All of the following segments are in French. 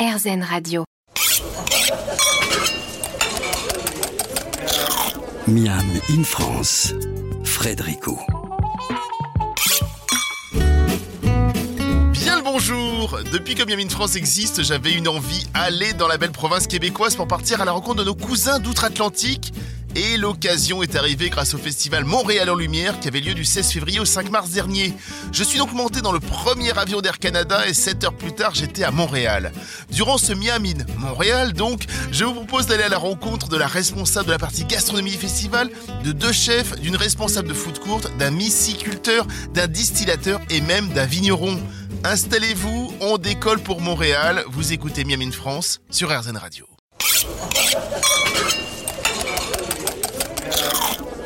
RZN Radio. Miam in France, Frédérico. Bien le bonjour Depuis que Miam in France existe, j'avais une envie, aller dans la belle province québécoise pour partir à la rencontre de nos cousins d'outre-Atlantique. Et l'occasion est arrivée grâce au festival Montréal en Lumière qui avait lieu du 16 février au 5 mars dernier. Je suis donc monté dans le premier avion d'Air Canada et 7 heures plus tard j'étais à Montréal. Durant ce Miami Montréal donc, je vous propose d'aller à la rencontre de la responsable de la partie gastronomie festival, de deux chefs, d'une responsable de food court, d'un myciculteur, d'un distillateur et même d'un vigneron. Installez-vous, on décolle pour Montréal, vous écoutez Miami France sur RZN Radio.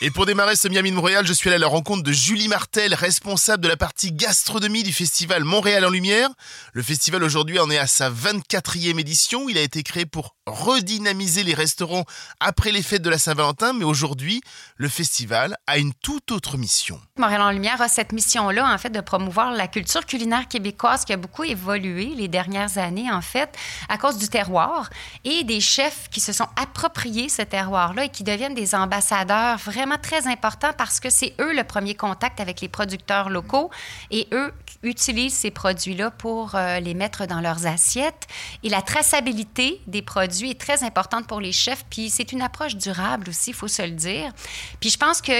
Et pour démarrer ce Miami Montréal, je suis allé à la rencontre de Julie Martel, responsable de la partie gastronomie du festival Montréal en Lumière. Le festival aujourd'hui en est à sa 24e édition. Il a été créé pour redynamiser les restaurants après les fêtes de la Saint-Valentin, mais aujourd'hui, le festival a une toute autre mission. Montréal en Lumière a cette mission-là, en fait, de promouvoir la culture culinaire québécoise qui a beaucoup évolué les dernières années, en fait, à cause du terroir et des chefs qui se sont appropriés ce terroir-là et qui deviennent des ambassadeurs vraiment très importants parce que c'est eux le premier contact avec les producteurs locaux et eux utilisent ces produits-là pour euh, les mettre dans leurs assiettes. Et la traçabilité des produits est très importante pour les chefs. Puis c'est une approche durable aussi, il faut se le dire. Puis je pense que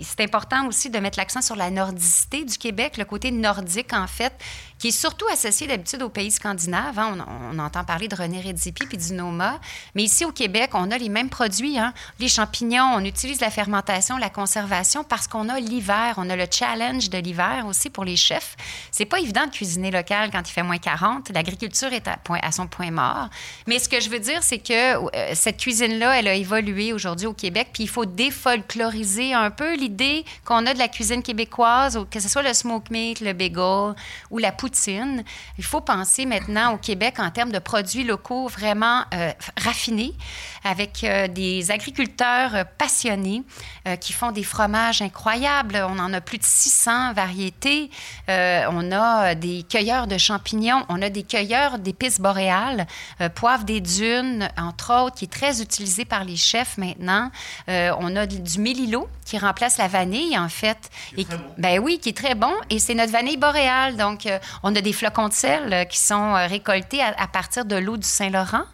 c'est important aussi de mettre l'accent sur la nordicité du Québec, le côté nordique en fait, qui est surtout associé d'habitude aux pays scandinaves. Hein. On, entend parler de René Redzepi puis du Noma. Mais ici au Québec, on a les mêmes produits. Hein. Les champignons, on utilise la fermentation, la conservation parce qu'on a l'hiver. On a le challenge de l'hiver aussi pour les chefs. C'est pas évident de cuisiner local quand il fait moins 40. L'agriculture est à, son point mort. Mais ce que je veux dire, c'est que euh, cette cuisine-là, elle a évolué aujourd'hui au Québec. Puis il faut défolkloriser un peu l'idée qu'on a de la cuisine québécoise, que ce soit le smoke meat, le bagel ou la poutine. Il faut penser maintenant au Québec en termes de produits locaux vraiment euh, raffinés, avec euh, des agriculteurs passionnés qui font des fromages incroyables. On en a plus de 600 variétés. on a des cueilleurs de champignons, on a des cueilleurs d'épices boréales, poivre des dunes, entre autres, qui est très utilisé par les chefs maintenant. Euh, on a du mélilo qui remplace la vanille, en fait. Et, Ben oui, qui est très bon. Et c'est notre vanille boréale. Donc, euh, on a des flocons de sel euh, qui sont récoltés à, partir de l'eau du Saint-Laurent.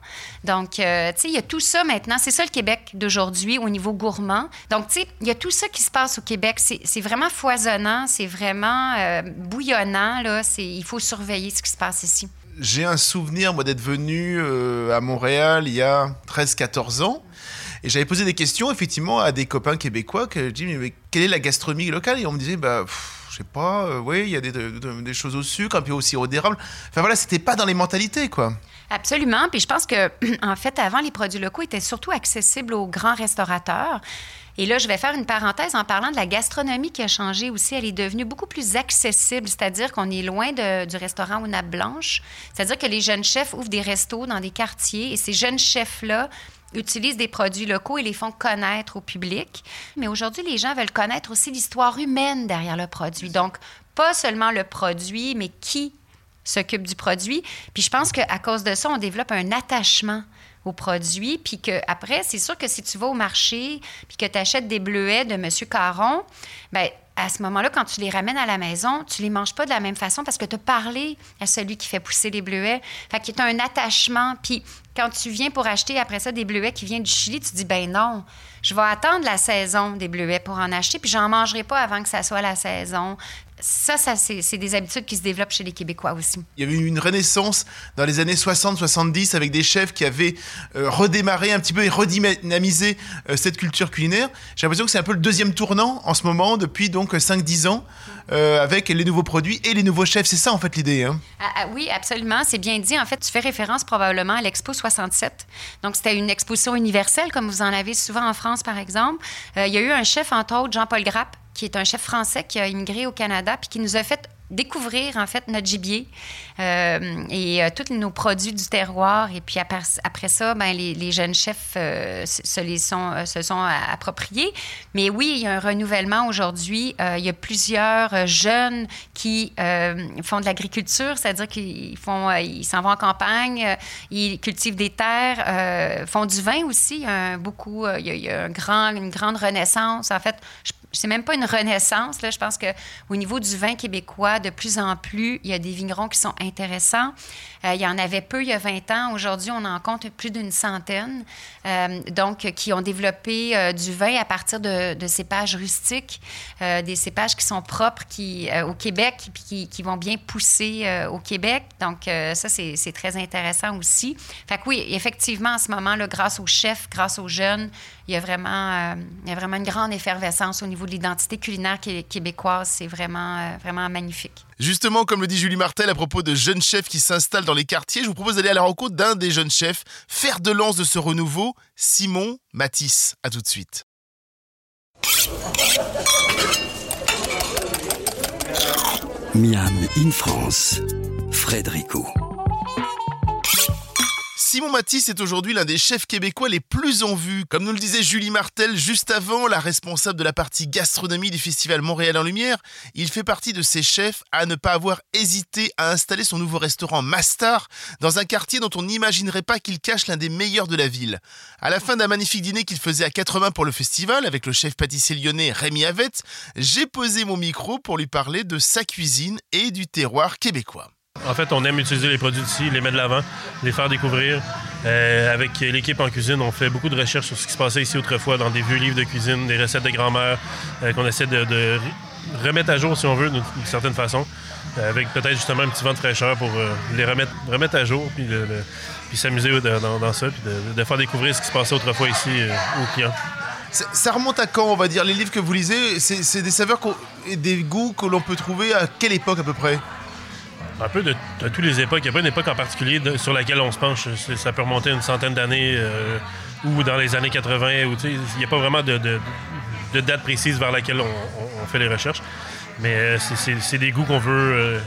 Donc, tu sais, il y a tout ça maintenant. C'est ça le Québec d'aujourd'hui au niveau gourmand. Donc, tu sais, il y a tout ça qui se passe au Québec. C'est vraiment foisonnant, c'est vraiment bouillonnant. Là. Il faut surveiller ce qui se passe ici j'ai un souvenir, moi, d'être venu euh, à Montréal il y a 13-14 ans. Et j'avais posé des questions, effectivement, à des copains québécois. Je dis, mais quelle est la gastronomie locale? Et on me disait, bah, je sais pas, euh, oui, il y a des, des, choses au sucre, un peu au d'érable. Enfin voilà, c'était pas dans les mentalités, quoi. Absolument. Puis je pense que, en fait, avant, les produits locaux étaient surtout accessibles aux grands restaurateurs. Et là, je vais faire une parenthèse en parlant de la gastronomie qui a changé aussi. Elle est devenue beaucoup plus accessible, c'est-à-dire qu'on est loin du restaurant aux nappes blanches. C'est-à-dire que les jeunes chefs ouvrent des restos dans des quartiers et ces jeunes chefs-là utilisent des produits locaux et les font connaître au public. Mais aujourd'hui, les gens veulent connaître aussi l'histoire humaine derrière le produit. Donc, pas seulement le produit, mais qui s'occupe du produit. Puis je pense qu'à cause de ça, on développe un attachement produits. Puis que après, c'est sûr que si tu vas au marché puis que tu achètes des bleuets de M. Caron, bien, à ce moment-là, quand tu les ramènes à la maison, tu les manges pas de la même façon parce que tu as parlé à celui qui fait pousser les bleuets. Fait qu'il y a un attachement. Puis quand tu viens pour acheter après ça des bleuets qui viennent du Chili, tu dis ben non, je vais attendre la saison des bleuets pour en acheter, puis j'en mangerai pas avant que ça soit la saison ça, ça c'est des habitudes qui se développent chez les Québécois aussi. Il y avait eu une renaissance dans les années 60-70 avec des chefs qui avaient euh, redémarré un petit peu et redynamisé euh, cette culture culinaire. J'ai l'impression que c'est un peu le deuxième tournant en ce moment, depuis donc 5-10 ans, euh, avec les nouveaux produits et les nouveaux chefs. C'est ça en fait l'idée. Hein? Ah, ah, oui, absolument. C'est bien dit. En fait, tu fais référence probablement à l'Expo 67. Donc, c'était une exposition universelle, comme vous en avez souvent en France, par exemple. il y a eu un chef, entre autres, Jean-Paul Grappe, qui est un chef français qui a immigré au Canada puis qui nous a fait découvrir en fait notre gibier euh, et euh, tous nos produits du terroir. Et puis après, ça, ben, les, jeunes chefs euh, se, les sont, se sont appropriés. Mais oui, il y a un renouvellement aujourd'hui. il y a plusieurs jeunes qui font de l'agriculture, c'est-à-dire qu'ils font, ils s'en vont en campagne, ils cultivent des terres, font du vin aussi. Il y a beaucoup, il y a, une grande renaissance. En fait, c'est même pas une renaissance. Là. Je pense qu'au niveau du vin québécois, de plus en plus, il y a des vignerons qui sont intéressants. Euh, il y en avait peu il y a 20 ans. Aujourd'hui, on en compte plus d'une centaine. Euh, donc, qui ont développé euh, du vin à partir de, cépages rustiques, des cépages qui sont propres qui, au Québec puis qui, vont bien pousser au Québec. Donc, ça, c'est très intéressant aussi. Fait que oui, effectivement, en ce moment, là, grâce aux chefs, grâce aux jeunes, il y a vraiment, il y a vraiment une grande effervescence au niveau de l'identité culinaire québécoise. C'est vraiment, vraiment magnifique. Justement, comme le dit Julie Martel à propos de jeunes chefs qui s'installent dans les quartiers, je vous propose d'aller à la rencontre d'un des jeunes chefs, fer de lance de ce renouveau, Simon Matisse. À tout de suite. Miam in France, Frédérico. Simon Matisse est aujourd'hui l'un des chefs québécois les plus en vue. Comme nous le disait Julie Martel juste avant, la responsable de la partie gastronomie du festival Montréal en Lumière, il fait partie de ces chefs à ne pas avoir hésité à installer son nouveau restaurant Mastar dans un quartier dont on n'imaginerait pas qu'il cache l'un des meilleurs de la ville. À la fin d'un magnifique dîner qu'il faisait à 80 pour le festival avec le chef pâtissier lyonnais Rémi Avette, j'ai posé mon micro pour lui parler de sa cuisine et du terroir québécois. En fait, on aime utiliser les produits d'ici, les mettre de l'avant, les faire découvrir. Euh, avec l'équipe en cuisine, on fait beaucoup de recherches sur ce qui se passait ici autrefois dans des vieux livres de cuisine, des recettes de grand-mère euh, qu'on essaie de, remettre à jour, si on veut, d'une certaine façon, euh, avec peut-être justement un petit vent de fraîcheur pour les remettre, remettre à jour, puis, s'amuser dans, ça, puis de, faire découvrir ce qui se passait autrefois ici aux clients. Ça remonte à quand, on va dire, les livres que vous lisez C'est des saveurs et des goûts que l'on peut trouver à quelle époque à peu près? Un peu de, de toutes les époques. Il n'y a pas une époque en particulier sur laquelle on se penche. Ça peut remonter une centaine d'années euh, ou dans les années 80. Il n'y a pas vraiment de, date précise vers laquelle on, fait les recherches. Mais euh, c'est des goûts qu'on veut euh,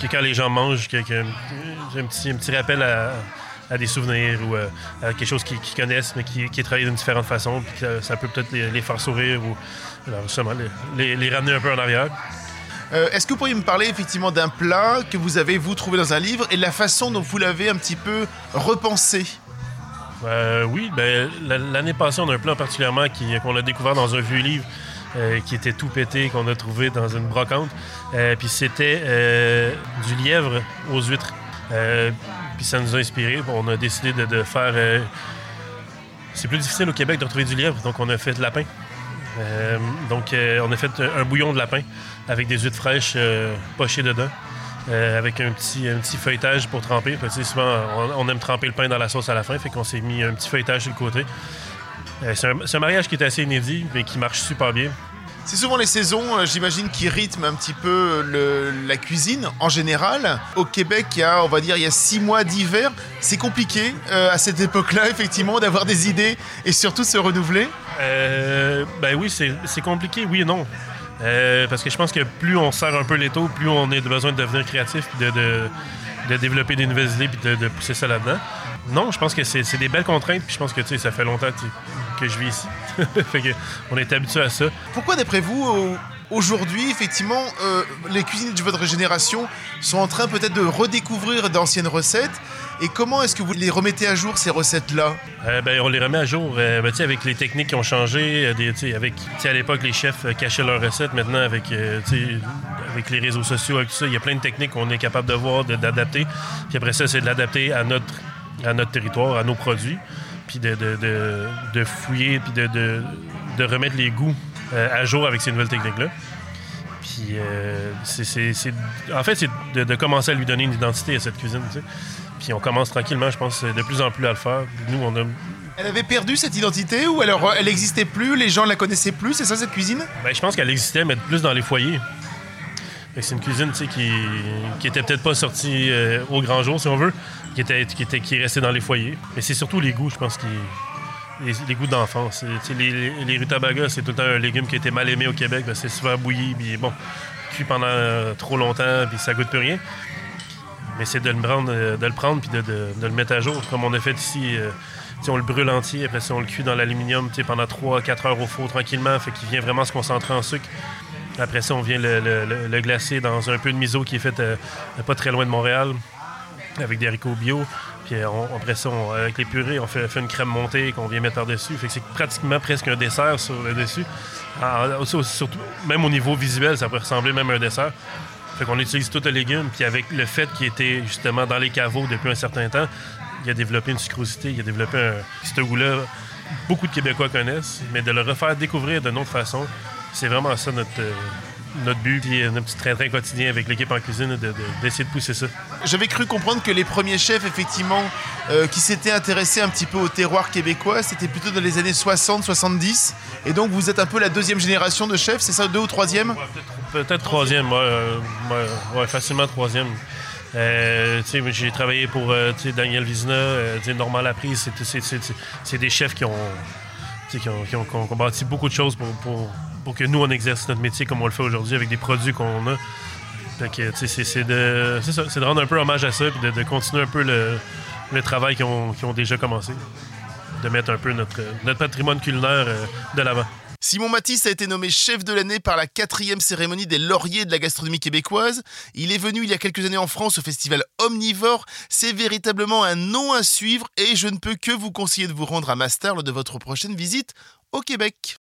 que quand les gens mangent, qu'il y ait un, petit, rappel à, des souvenirs ou à quelque chose qu'ils connaissent, mais qui, est travaillé d'une différente façon. Ça, peut peut-être les, faire sourire ou justement, les ramener un peu en arrière. Euh, est-ce que vous pourriez me parler effectivement d'un plat que vous avez, vous, trouvé dans un livre et la façon dont vous l'avez un petit peu repensé? Euh, Oui, ben, l'année passée, on a un plat particulièrement qu'on a découvert dans un vieux livre. Euh, qui était tout pété, qu'on a trouvé dans une brocante. puis c'était du lièvre aux huîtres. puis ça nous a inspiré. On a décidé de, faire. c'est plus difficile au Québec de retrouver du lièvre, donc on a fait de lapin. Donc on a fait un bouillon de lapin avec des huîtres fraîches euh, pochées dedans. Euh, avec un petit, un petit feuilletage pour tremper. souvent, on, aime tremper le pain dans la sauce à la fin, fait qu'on s'est mis un petit feuilletage sur le côté. Euh, c'est, un, mariage qui est assez inédit, mais qui marche super bien. C'est souvent les saisons, j'imagine, qui rythment un petit peu la cuisine en général. Au Québec, il y a, on va dire, il y a six mois d'hiver. C'est compliqué à cette époque-là, effectivement, d'avoir des idées et surtout de se renouveler. Ben oui, c'est, compliqué, oui et non. Euh, parce que je pense que plus on serre un peu les taux, plus on a besoin de devenir créatif, de, de, développer des nouvelles idées, puis de, pousser ça là-dedans. Non, je pense que c'est des belles contraintes, puis je pense que ça fait longtemps que je vis ici. fait que on est habitué à ça. Pourquoi, d'après vous, aujourd'hui, effectivement, euh, les cuisines de votre génération sont en train peut-être de redécouvrir d'anciennes recettes et comment est-ce que vous les remettez à jour, ces recettes-là? Euh, ben, on les remet à jour euh, ben, avec les techniques qui ont changé. Euh, des, avec, à l'époque, les chefs cachaient leurs recettes. Maintenant, avec, avec les réseaux sociaux, avec tout ça, il y a plein de techniques qu'on est capable de voir, d'adapter. Puis après ça, c'est de l'adapter à notre, à notre territoire, à nos produits. Puis de, de, fouiller, puis de, remettre les goûts à jour avec ces nouvelles techniques-là. Puis, c'est, en fait, c'est de, commencer à lui donner une identité à cette cuisine. Puis on commence tranquillement, je pense, de plus en plus à le faire. Nous, on a elle avait perdu cette identité ou alors elle n'existait plus, les gens ne la connaissaient plus, c'est ça cette cuisine? Ben, Je pense qu'elle existait, mais plus dans les foyers. C'est une cuisine qui, qui était peut-être pas sortie euh, au grand jour, si on veut, qui, était, qui, était, qui restait dans les foyers. Mais c'est surtout les goûts, je pense, qui, les, goûts d'enfance. Les, rutabagas, c'est tout un légume qui a été mal aimé au Québec. Ben, c'est souvent bouilli, puis bon, cuit pendant euh, trop longtemps, puis ça goûte plus rien. Mais c'est de le prendre, euh, puis de, le mettre à jour, comme on a fait ici. euh, on le brûle entier, après ça, on le cuit dans l'aluminium pendant 3-4 heures au four tranquillement, fait qu'il vient vraiment se concentrer en sucre. Après ça, on vient le, glacer dans un peu de miso qui est fait pas très loin de Montréal, avec des haricots bio. Puis euh, après ça, avec les purées, on fait, une crème montée qu'on vient mettre par-dessus. Fait que c'est pratiquement presque un dessert sur le dessus. Ah, surtout, même au niveau visuel, ça peut ressembler même à un dessert. Fait qu'on utilise tout le légume. Puis avec le fait qu'il était justement dans les caveaux depuis un certain temps, il a développé une sucrosité, il a développé un... Ce goût-là, beaucoup de Québécois connaissent, mais de le refaire découvrir d'une autre façon, c'est vraiment ça notre, euh, notre but, puis euh, notre petit train-train quotidien avec l'équipe en cuisine, de- de- d'essayer de, pousser ça. J'avais cru comprendre que les premiers chefs, effectivement, euh, qui s'étaient intéressés un petit peu au terroir québécois, c'était plutôt dans les années 60-70. Et donc, vous êtes un peu la deuxième génération de chefs, c'est ça, deux ou troisième? Ouais, peut-être- troisième, ouais, euh, ouais, facilement troisième. Euh, j'ai travaillé pour euh, Daniel euh, sais, Normand Laprise, c'est- des chefs qui ont, qui ont, qui ont- qui ont- qui ont bâti beaucoup de choses pour, pour, pour que nous, on exerce notre métier comme on le fait aujourd'hui avec des produits qu'on a. C'est de, rendre un peu hommage à ça et de, continuer un peu le, travail qu'ils ont, déjà commencé. De mettre un peu notre, patrimoine culinaire euh, de l'avant. Simon Matisse a été nommé chef de l'année par la quatrième cérémonie des lauriers de la gastronomie québécoise. Il est venu il y a quelques années en France au festival Omnivore. C'est véritablement un nom à suivre et je ne peux que vous conseiller de vous rendre à Master lors de votre prochaine visite au Québec.